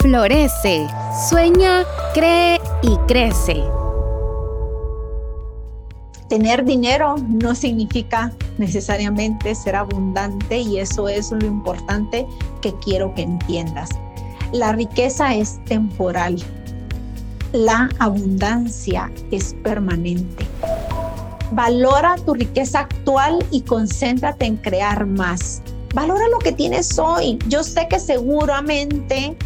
Florece, sueña, cree y crece. Tener dinero no significa necesariamente ser abundante y eso es lo importante que quiero que entiendas. La riqueza es temporal. La abundancia es permanente. Valora tu riqueza actual y concéntrate en crear más. Valora lo que tienes hoy. Yo sé que seguramente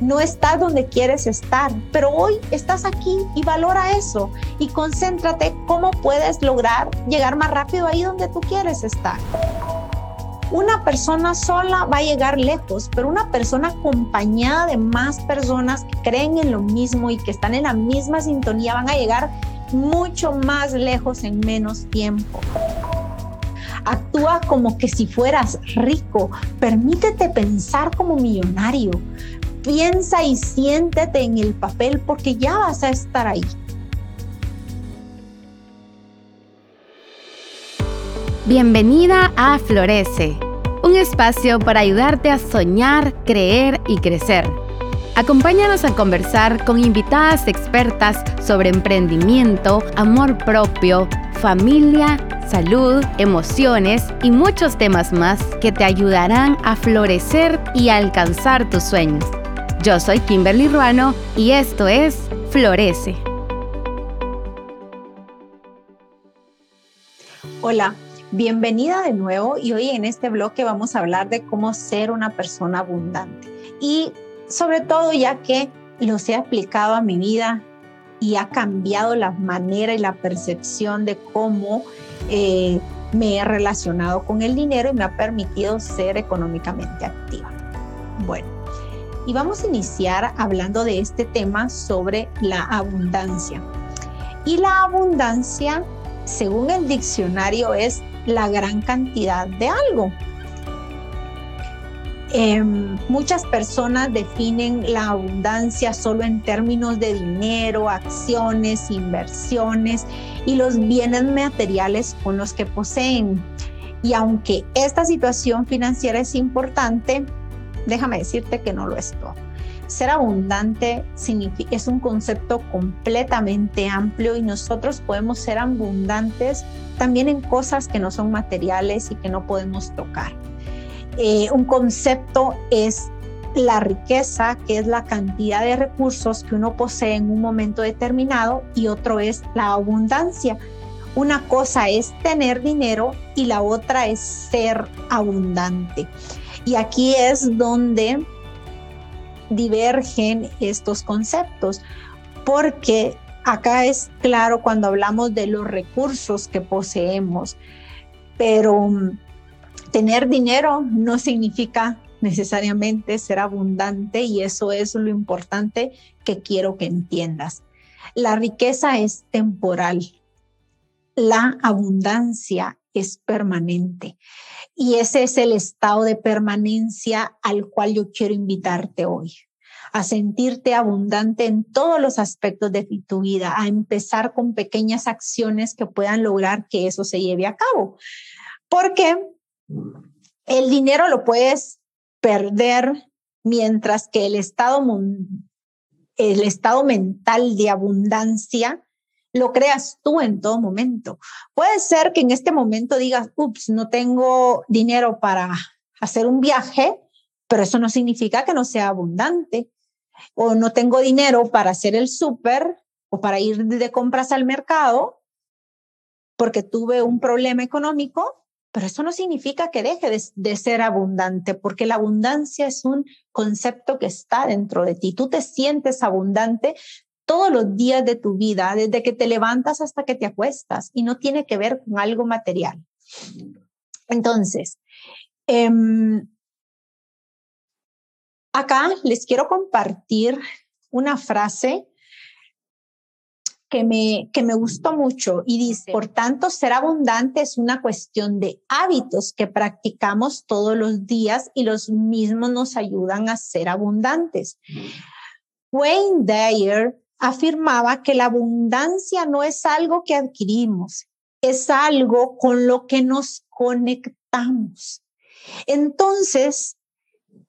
no estás donde quieres estar, pero hoy estás aquí y valora eso y concéntrate cómo puedes lograr llegar más rápido ahí donde tú quieres estar. Una persona sola va a llegar lejos, pero una persona acompañada de más personas que creen en lo mismo y que están en la misma sintonía van a llegar mucho más lejos en menos tiempo. Actúa como que si fueras rico. Permítete pensar como millonario piensa y siéntete en el papel porque ya vas a estar ahí. Bienvenida a Florece, un espacio para ayudarte a soñar, creer y crecer. Acompáñanos a conversar con invitadas expertas sobre emprendimiento, amor propio, familia, salud, emociones y muchos temas más que te ayudarán a florecer y alcanzar tus sueños. Yo soy Kimberly Ruano y esto es Florece. Hola, bienvenida de nuevo y hoy en este bloque vamos a hablar de cómo ser una persona abundante. Y sobre todo ya que los he aplicado a mi vida y ha cambiado la manera y la percepción de cómo eh, me he relacionado con el dinero y me ha permitido ser económicamente activa. Bueno, y vamos a iniciar hablando de este tema sobre la abundancia. Y la abundancia, según el diccionario, es la gran cantidad de algo. Em, muchas personas definen la abundancia solo en términos de dinero, acciones, inversiones y los bienes materiales con los que poseen. Y aunque esta situación financiera es importante, déjame decirte que no lo es todo. Ser abundante es un concepto completamente amplio y nosotros podemos ser abundantes también en cosas que no son materiales y que no podemos tocar. Eh, un concepto es la riqueza, que es la cantidad de recursos que uno posee en un momento determinado, y otro es la abundancia. Una cosa es tener dinero y la otra es ser abundante. Y aquí es donde divergen estos conceptos, porque acá es claro cuando hablamos de los recursos que poseemos, pero mm, tener dinero no significa necesariamente ser abundante y eso es lo importante que quiero que entiendas. La riqueza es temporal, la abundancia es permanente. Y ese es el estado de permanencia al cual yo quiero invitarte hoy a sentirte abundante en todos los aspectos de tu vida, a empezar con pequeñas acciones que puedan lograr que eso se lleve a cabo. Porque el dinero lo puedes perder mientras que el estado, el estado mental de abundancia lo creas tú en todo momento. Puede ser que en este momento digas, ups, no tengo dinero para hacer un viaje, pero eso no significa que no sea abundante. O no tengo dinero para hacer el súper o para ir de compras al mercado porque tuve un problema económico, pero eso no significa que deje de, de, ser abundante, porque la abundancia es un concepto que está dentro de ti. Tú te sientes abundante todos los días de tu vida, desde que te levantas hasta que te acuestas, y no tiene que ver con algo material. Entonces, em, acá les quiero compartir una frase que me, que me gustó mucho y dice, por tanto, ser abundante es una cuestión de hábitos que practicamos todos los días y los mismos nos ayudan a ser abundantes. Wayne Dyer afirmaba que la abundancia no es algo que adquirimos, es algo con lo que nos conectamos. Entonces,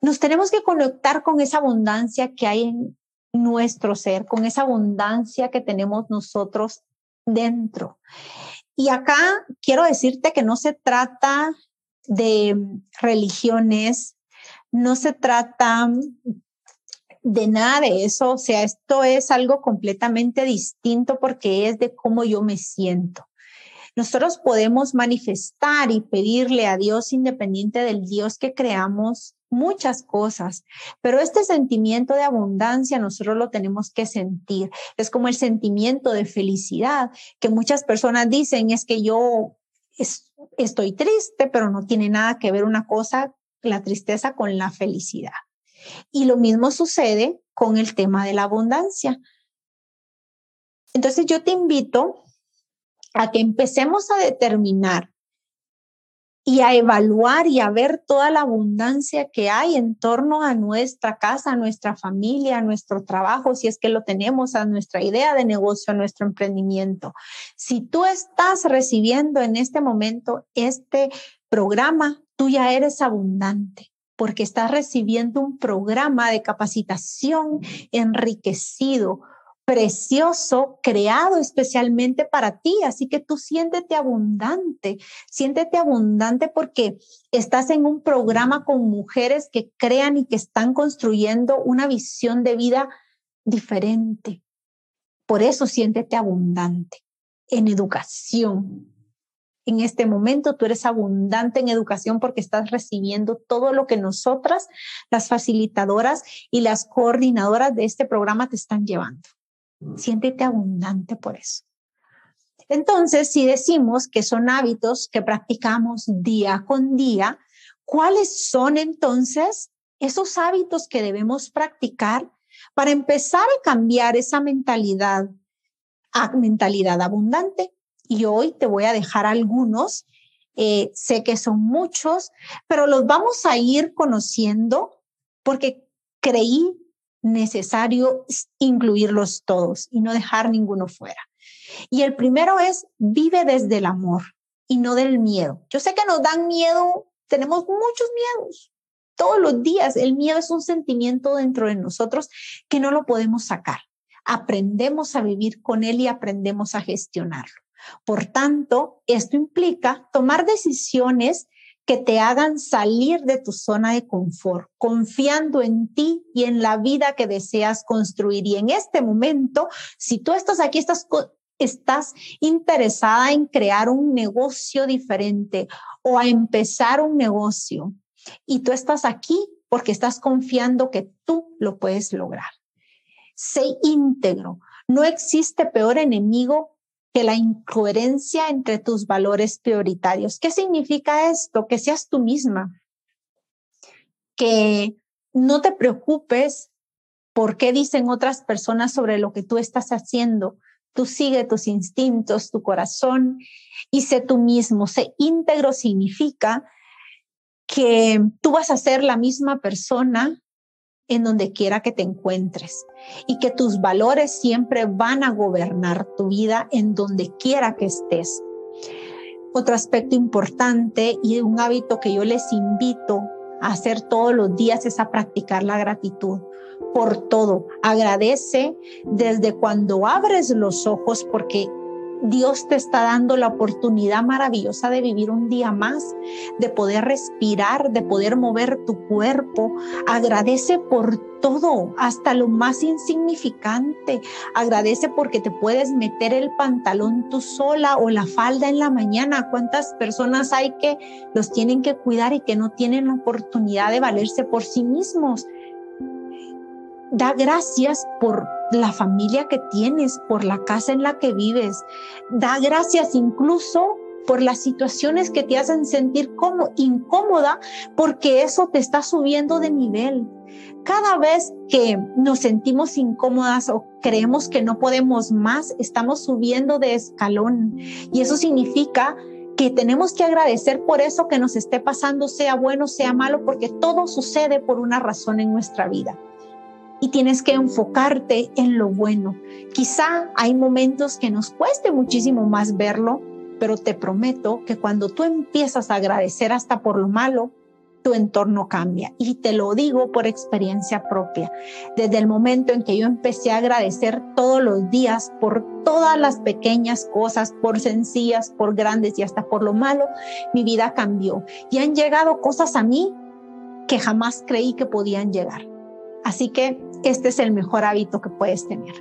nos tenemos que conectar con esa abundancia que hay en nuestro ser, con esa abundancia que tenemos nosotros dentro. Y acá quiero decirte que no se trata de religiones, no se trata de nada de eso, o sea, esto es algo completamente distinto porque es de cómo yo me siento. Nosotros podemos manifestar y pedirle a Dios, independiente del Dios que creamos, muchas cosas, pero este sentimiento de abundancia nosotros lo tenemos que sentir. Es como el sentimiento de felicidad que muchas personas dicen es que yo estoy triste, pero no tiene nada que ver una cosa, la tristeza con la felicidad. Y lo mismo sucede con el tema de la abundancia. Entonces yo te invito a que empecemos a determinar y a evaluar y a ver toda la abundancia que hay en torno a nuestra casa, a nuestra familia, a nuestro trabajo, si es que lo tenemos, a nuestra idea de negocio, a nuestro emprendimiento. Si tú estás recibiendo en este momento este programa, tú ya eres abundante porque estás recibiendo un programa de capacitación enriquecido, precioso, creado especialmente para ti. Así que tú siéntete abundante, siéntete abundante porque estás en un programa con mujeres que crean y que están construyendo una visión de vida diferente. Por eso siéntete abundante en educación, en este momento tú eres abundante en educación porque estás recibiendo todo lo que nosotras, las facilitadoras y las coordinadoras de este programa te están llevando. Siéntete abundante por eso. Entonces, si decimos que son hábitos que practicamos día con día, ¿cuáles son entonces esos hábitos que debemos practicar para empezar a cambiar esa mentalidad a mentalidad abundante? Y hoy te voy a dejar algunos. Eh, sé que son muchos, pero los vamos a ir conociendo porque creí necesario incluirlos todos y no dejar ninguno fuera. Y el primero es vive desde el amor y no del miedo. Yo sé que nos dan miedo, tenemos muchos miedos. Todos los días el miedo es un sentimiento dentro de nosotros que no lo podemos sacar. Aprendemos a vivir con él y aprendemos a gestionarlo. Por tanto, esto implica tomar decisiones que te hagan salir de tu zona de confort, confiando en ti y en la vida que deseas construir. Y en este momento, si tú estás aquí, estás, estás interesada en crear un negocio diferente o a empezar un negocio, y tú estás aquí porque estás confiando que tú lo puedes lograr. Sé íntegro. No existe peor enemigo que la incoherencia entre tus valores prioritarios. ¿Qué significa esto? Que seas tú misma, que no te preocupes por qué dicen otras personas sobre lo que tú estás haciendo. Tú sigue tus instintos, tu corazón y sé tú mismo. Sé íntegro significa que tú vas a ser la misma persona en donde quiera que te encuentres y que tus valores siempre van a gobernar tu vida en donde quiera que estés. Otro aspecto importante y un hábito que yo les invito a hacer todos los días es a practicar la gratitud por todo. Agradece desde cuando abres los ojos porque Dios te está dando la oportunidad maravillosa de vivir un día más, de poder respirar, de poder mover tu cuerpo. Agradece por todo, hasta lo más insignificante. Agradece porque te puedes meter el pantalón tú sola o la falda en la mañana. ¿Cuántas personas hay que los tienen que cuidar y que no tienen la oportunidad de valerse por sí mismos? Da gracias por la familia que tienes, por la casa en la que vives. Da gracias incluso por las situaciones que te hacen sentir como incómoda, porque eso te está subiendo de nivel. Cada vez que nos sentimos incómodas o creemos que no podemos más, estamos subiendo de escalón. Y eso significa que tenemos que agradecer por eso que nos esté pasando, sea bueno, sea malo, porque todo sucede por una razón en nuestra vida y tienes que enfocarte en lo bueno. Quizá hay momentos que nos cueste muchísimo más verlo, pero te prometo que cuando tú empiezas a agradecer hasta por lo malo, tu entorno cambia. Y te lo digo por experiencia propia. Desde el momento en que yo empecé a agradecer todos los días por todas las pequeñas cosas, por sencillas, por grandes y hasta por lo malo, mi vida cambió. Y han llegado cosas a mí que jamás creí que podían llegar. Así que este es el mejor hábito que puedes tener.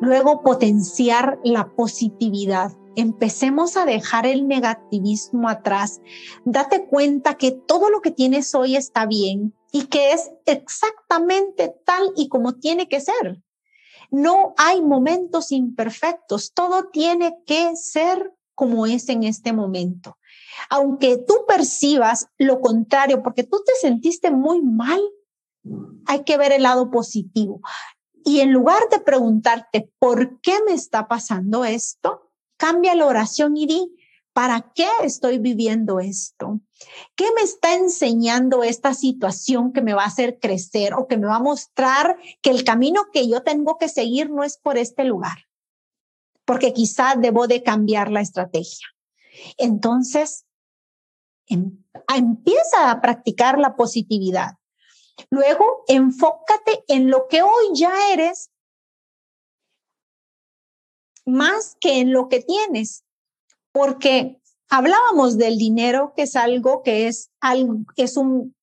Luego, potenciar la positividad empecemos a dejar el negativismo atrás. Date cuenta que todo lo que tienes hoy está bien y que es exactamente tal y como tiene que ser. No hay momentos imperfectos, todo tiene que ser como es en este momento. Aunque tú percibas lo contrario, porque tú te sentiste muy mal, hay que ver el lado positivo. Y en lugar de preguntarte, ¿por qué me está pasando esto? Cambia la oración y di, ¿para qué estoy viviendo esto? ¿Qué me está enseñando esta situación que me va a hacer crecer o que me va a mostrar que el camino que yo tengo que seguir no es por este lugar? Porque quizás debo de cambiar la estrategia. Entonces, em, empieza a practicar la positividad. Luego, enfócate en lo que hoy ya eres más que en lo que tienes, porque hablábamos del dinero, que es algo que es, algo, es un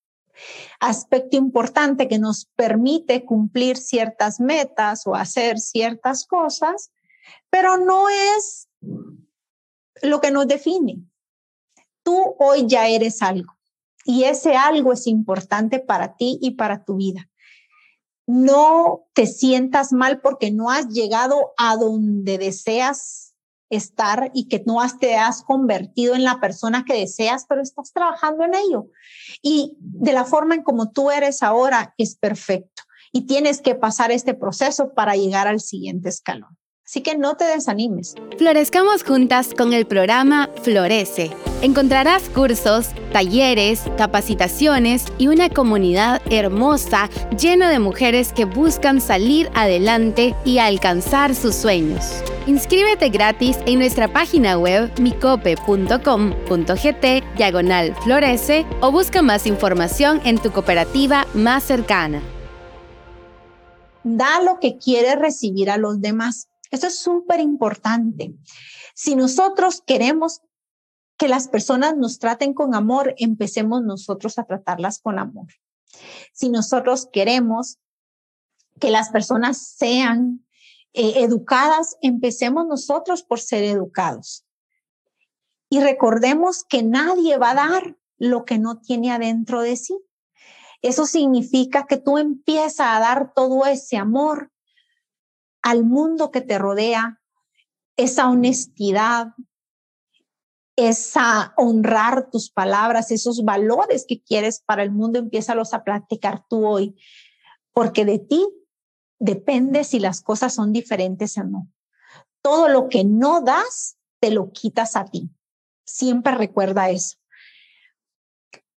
aspecto importante que nos permite cumplir ciertas metas o hacer ciertas cosas, pero no es lo que nos define. Tú hoy ya eres algo y ese algo es importante para ti y para tu vida no te sientas mal porque no has llegado a donde deseas estar y que no te has convertido en la persona que deseas, pero estás trabajando en ello. Y de la forma en como tú eres ahora es perfecto. Y tienes que pasar este proceso para llegar al siguiente escalón. Así que no te desanimes. Florezcamos juntas con el programa Florece. Encontrarás cursos, talleres, capacitaciones y una comunidad hermosa llena de mujeres que buscan salir adelante y alcanzar sus sueños. Inscríbete gratis en nuestra página web micope.com.gt diagonal florece o busca más información en tu cooperativa más cercana. Da lo que quieres recibir a los demás. Eso es súper importante. Si nosotros queremos que las personas nos traten con amor, empecemos nosotros a tratarlas con amor. Si nosotros queremos que las personas sean eh, educadas, empecemos nosotros por ser educados. Y recordemos que nadie va a dar lo que no tiene adentro de sí. Eso significa que tú empiezas a dar todo ese amor al mundo que te rodea, esa honestidad, esa honrar tus palabras, esos valores que quieres para el mundo, empiézalos a practicar tú hoy, porque de ti depende si las cosas son diferentes o no. Todo lo que no das, te lo quitas a ti. Siempre recuerda eso.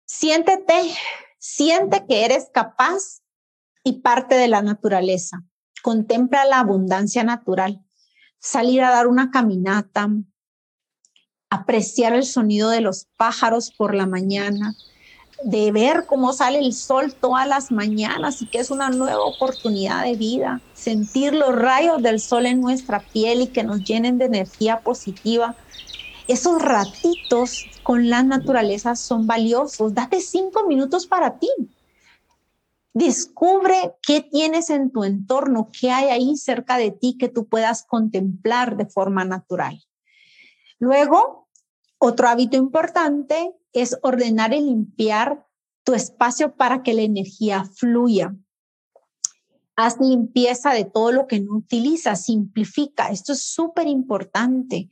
Siéntete, siente que eres capaz y parte de la naturaleza contempla la abundancia natural, salir a dar una caminata, apreciar el sonido de los pájaros por la mañana, de ver cómo sale el sol todas las mañanas y que es una nueva oportunidad de vida, sentir los rayos del sol en nuestra piel y que nos llenen de energía positiva. Esos ratitos con la naturaleza son valiosos. Date cinco minutos para ti. Descubre qué tienes en tu entorno, qué hay ahí cerca de ti que tú puedas contemplar de forma natural. Luego, otro hábito importante es ordenar y limpiar tu espacio para que la energía fluya. Haz limpieza de todo lo que no utilizas, simplifica. Esto es súper importante.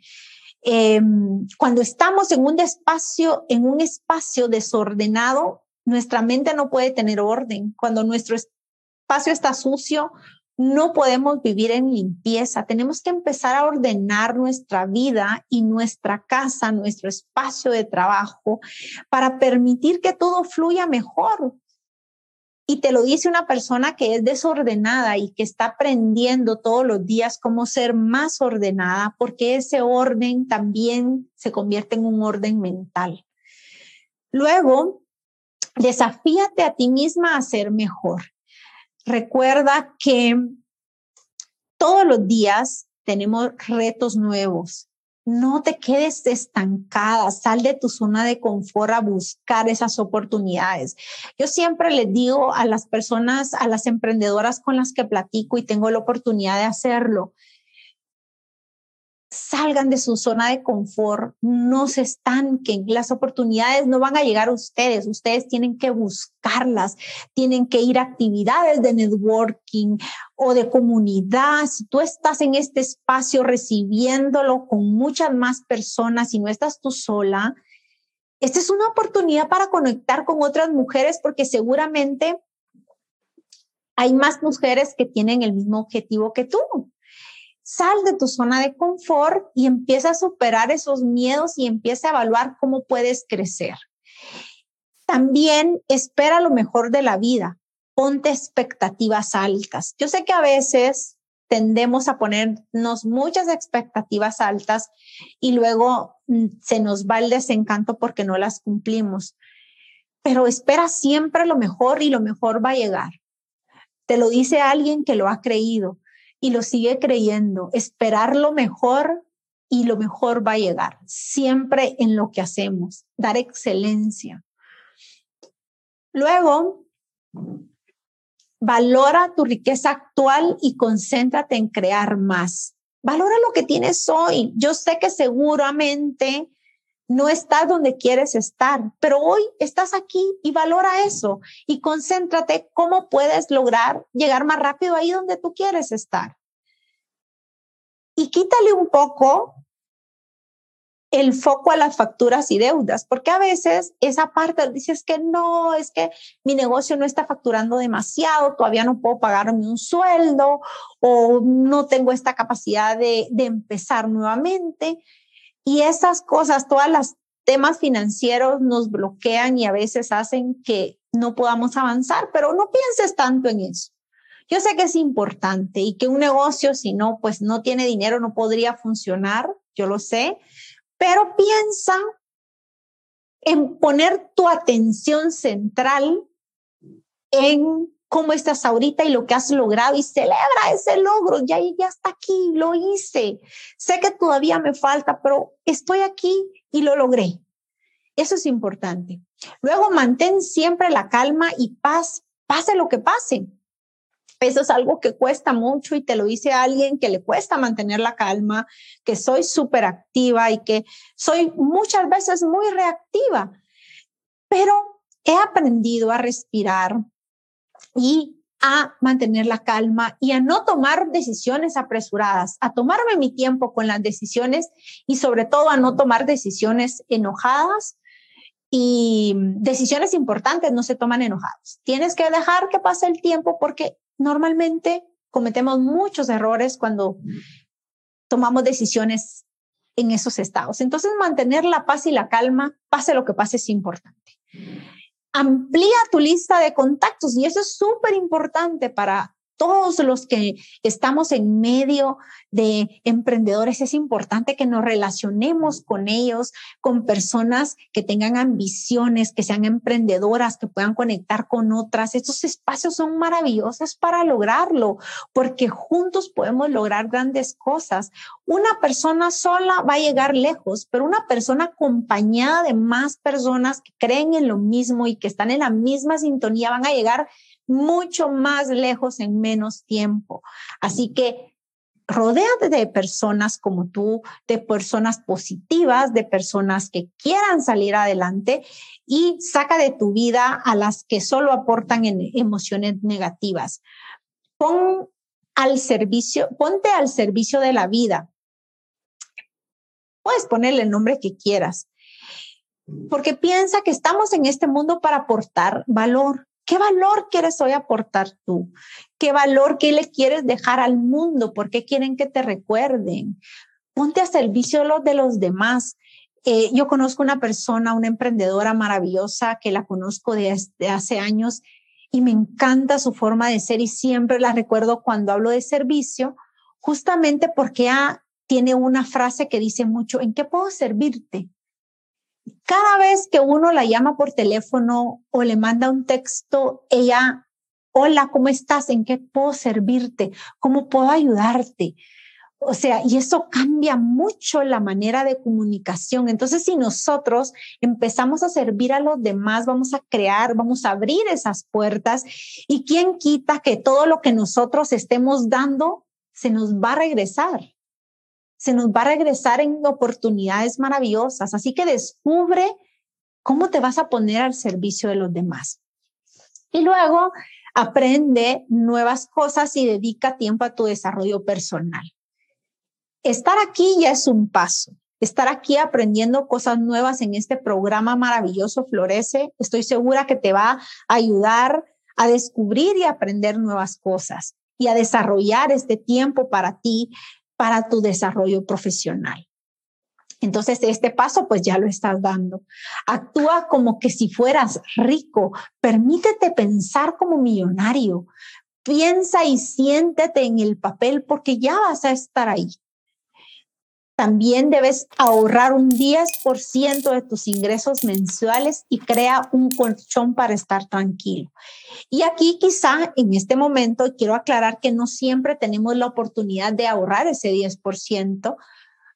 Em, cuando estamos en un espacio, en un espacio desordenado, nuestra mente no puede tener orden. Cuando nuestro espacio está sucio, no podemos vivir en limpieza. Tenemos que empezar a ordenar nuestra vida y nuestra casa, nuestro espacio de trabajo, para permitir que todo fluya mejor. Y te lo dice una persona que es desordenada y que está aprendiendo todos los días cómo ser más ordenada, porque ese orden también se convierte en un orden mental. Luego, Desafíate a ti misma a ser mejor. Recuerda que todos los días tenemos retos nuevos. No te quedes estancada, sal de tu zona de confort a buscar esas oportunidades. Yo siempre les digo a las personas, a las emprendedoras con las que platico y tengo la oportunidad de hacerlo, salgan de su zona de confort, no se estanquen, las oportunidades no van a llegar a ustedes, ustedes tienen que buscarlas, tienen que ir a actividades de networking o de comunidad. Si tú estás en este espacio recibiéndolo con muchas más personas y no estás tú sola, esta es una oportunidad para conectar con otras mujeres porque seguramente hay más mujeres que tienen el mismo objetivo que tú. Sal de tu zona de confort y empieza a superar esos miedos y empieza a evaluar cómo puedes crecer. También espera lo mejor de la vida. Ponte expectativas altas. Yo sé que a veces tendemos a ponernos muchas expectativas altas y luego mm, se nos va el desencanto porque no las cumplimos. Pero espera siempre lo mejor y lo mejor va a llegar. Te lo dice alguien que lo ha creído y lo sigue creyendo, esperar lo mejor y lo mejor va a llegar, siempre en lo que hacemos, dar excelencia. Luego, valora tu riqueza actual y concéntrate en crear más. Valora lo que tienes hoy. Yo sé que seguramente no estás donde quieres estar, pero hoy estás aquí y valora eso y concéntrate cómo puedes lograr llegar más rápido ahí donde tú quieres estar. Y quítale un poco el foco a las facturas y deudas, porque a veces esa parte dices que no, es que mi negocio no está facturando demasiado, todavía no puedo pagarme un sueldo o no tengo esta capacidad de, de empezar nuevamente. Y esas cosas, todas las temas financieros nos bloquean y a veces hacen que no podamos avanzar, pero no pienses tanto en eso. Yo sé que es importante y que un negocio, si no, pues no tiene dinero, no podría funcionar, yo lo sé, pero piensa en poner tu atención central en cómo estás ahorita y lo que has logrado y celebra ese logro. Ya, ya está aquí, lo hice. Sé que todavía me falta, pero estoy aquí y lo logré. Eso es importante. Luego mantén siempre la calma y paz, pase lo que pase. Eso es algo que cuesta mucho y te lo dice alguien que le cuesta mantener la calma, que soy súper activa y que soy muchas veces muy reactiva. Pero he aprendido a respirar, y a mantener la calma y a no tomar decisiones apresuradas, a tomarme mi tiempo con las decisiones y sobre todo a no tomar decisiones enojadas y decisiones importantes no se toman enojadas. Tienes que dejar que pase el tiempo porque normalmente cometemos muchos errores cuando tomamos decisiones en esos estados. Entonces, mantener la paz y la calma, pase lo que pase, es importante amplía tu lista de contactos y eso es súper importante para todos los que estamos en medio de emprendedores, es importante que nos relacionemos con ellos, con personas que tengan ambiciones, que sean emprendedoras, que puedan conectar con otras. Estos espacios son maravillosos para lograrlo, porque juntos podemos lograr grandes cosas. Una persona sola va a llegar lejos, pero una persona acompañada de más personas que creen en lo mismo y que están en la misma sintonía van a llegar mucho más lejos en menos tiempo. Así que rodéate de personas como tú, de personas positivas, de personas que quieran salir adelante y saca de tu vida a las que solo aportan emociones negativas. Pon al servicio, ponte al servicio de la vida. Puedes ponerle el nombre que quieras, porque piensa que estamos en este mundo para aportar valor. ¿Qué valor quieres hoy aportar tú? ¿Qué valor, qué le quieres dejar al mundo? ¿Por qué quieren que te recuerden? Ponte a servicio de los demás. Eh, yo conozco una persona, una emprendedora maravillosa que la conozco desde hace años y me encanta su forma de ser y siempre la recuerdo cuando hablo de servicio, justamente porque tiene una frase que dice mucho, ¿en qué puedo servirte? Cada vez que uno la llama por teléfono o le manda un texto, ella, hola, ¿cómo estás? ¿En qué puedo servirte? ¿Cómo puedo ayudarte? O sea, y eso cambia mucho la manera de comunicación. Entonces, si nosotros empezamos a servir a los demás, vamos a crear, vamos a abrir esas puertas y quién quita que todo lo que nosotros estemos dando se nos va a regresar. Se nos va a regresar en oportunidades maravillosas. Así que descubre cómo te vas a poner al servicio de los demás. Y luego aprende nuevas cosas y dedica tiempo a tu desarrollo personal estar aquí ya es un paso. Estar aquí aprendiendo cosas nuevas en este programa maravilloso Florece, estoy segura que te va a ayudar a descubrir y aprender nuevas cosas y a desarrollar este tiempo para ti, para tu desarrollo profesional. Entonces, este paso pues ya lo estás dando. Actúa como que si fueras rico. Permítete pensar como millonario. Piensa y siéntete en el papel porque ya vas a estar ahí. También debes ahorrar un 10% de tus ingresos mensuales y crea un colchón para estar tranquilo. Y aquí quizá en este momento quiero aclarar que no siempre tenemos la oportunidad de ahorrar ese 10%.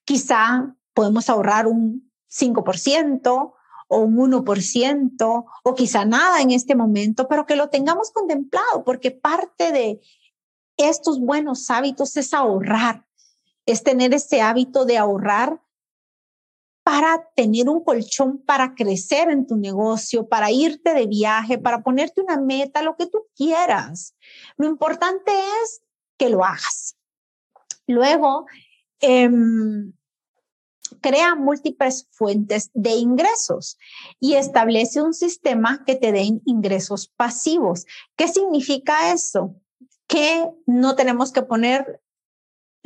Quizá podemos ahorrar un 5% o un 1% o quizá nada en este momento, pero que lo tengamos contemplado porque parte de estos buenos hábitos es ahorrar es tener ese hábito de ahorrar para tener un colchón para crecer en tu negocio, para irte de viaje, para ponerte una meta, lo que tú quieras. Lo importante es que lo hagas. Luego, em, crea múltiples fuentes de ingresos y establece un sistema que te den ingresos pasivos. ¿Qué significa eso? Que no tenemos que poner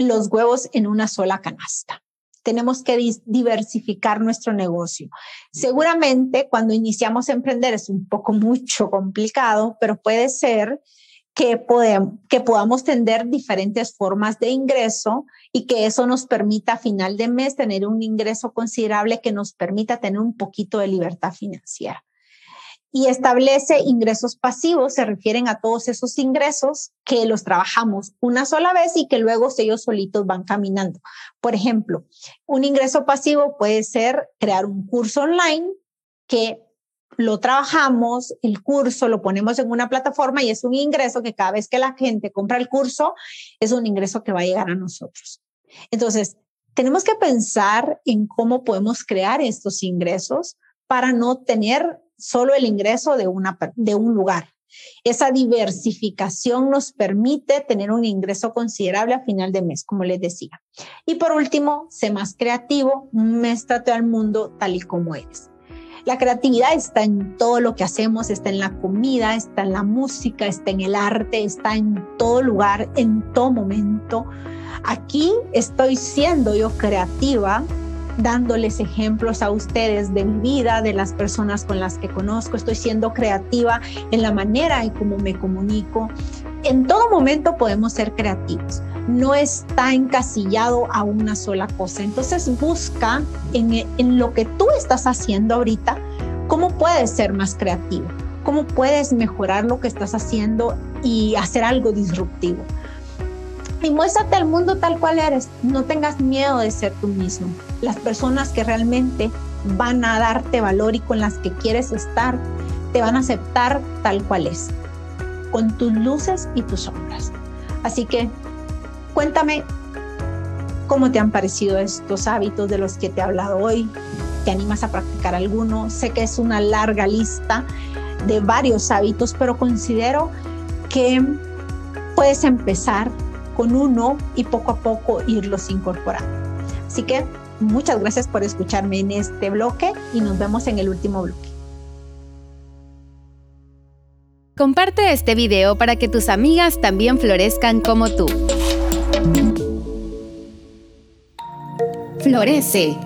los huevos en una sola canasta. Tenemos que diversificar nuestro negocio. Seguramente cuando iniciamos a emprender es un poco mucho complicado, pero puede ser que, podamos tener diferentes formas de ingreso y que eso nos permita a final de mes tener un ingreso considerable que nos permita tener un poquito de libertad financiera y establece ingresos pasivos, se refieren a todos esos ingresos que los trabajamos una sola vez y que luego ellos solitos van caminando. Por ejemplo, un ingreso pasivo puede ser crear un curso online que lo trabajamos, el curso lo ponemos en una plataforma y es un ingreso que cada vez que la gente compra el curso, es un ingreso que va a llegar a nosotros. Entonces, tenemos que pensar en cómo podemos crear estos ingresos para no tener solo el ingreso de, una, de un lugar. Esa diversificación nos permite tener un ingreso considerable a final de mes, como les decía. Y por último, sé más creativo, muéstrate al mundo tal y como eres. La creatividad está en todo lo que hacemos, está en la comida, está en la música, está en el arte, está en todo lugar, en todo momento. Aquí estoy siendo yo creativa dándoles ejemplos a ustedes de mi vida, de las personas con las que conozco. Estoy siendo creativa en la manera en cómo me comunico. En todo momento podemos ser creativos. No está encasillado a una sola cosa. Entonces busca en, en lo que tú estás haciendo ahorita, cómo puedes ser más creativo, cómo puedes mejorar lo que estás haciendo y hacer algo disruptivo y muéstrate al mundo tal cual eres. No tengas miedo de ser tú mismo. Las personas que realmente van a darte valor y con las que quieres estar, te van a aceptar tal cual es, con tus luces y tus sombras. Así que cuéntame cómo te han parecido estos hábitos de los que te he hablado hoy. ¿Te animas a practicar alguno? Sé que es una larga lista de varios hábitos, pero considero que puedes empezar con uno y poco a poco irlos incorporando. Así que muchas gracias por escucharme en este bloque y nos vemos en el último bloque. Comparte este video para que tus amigas también florezcan como tú. Florece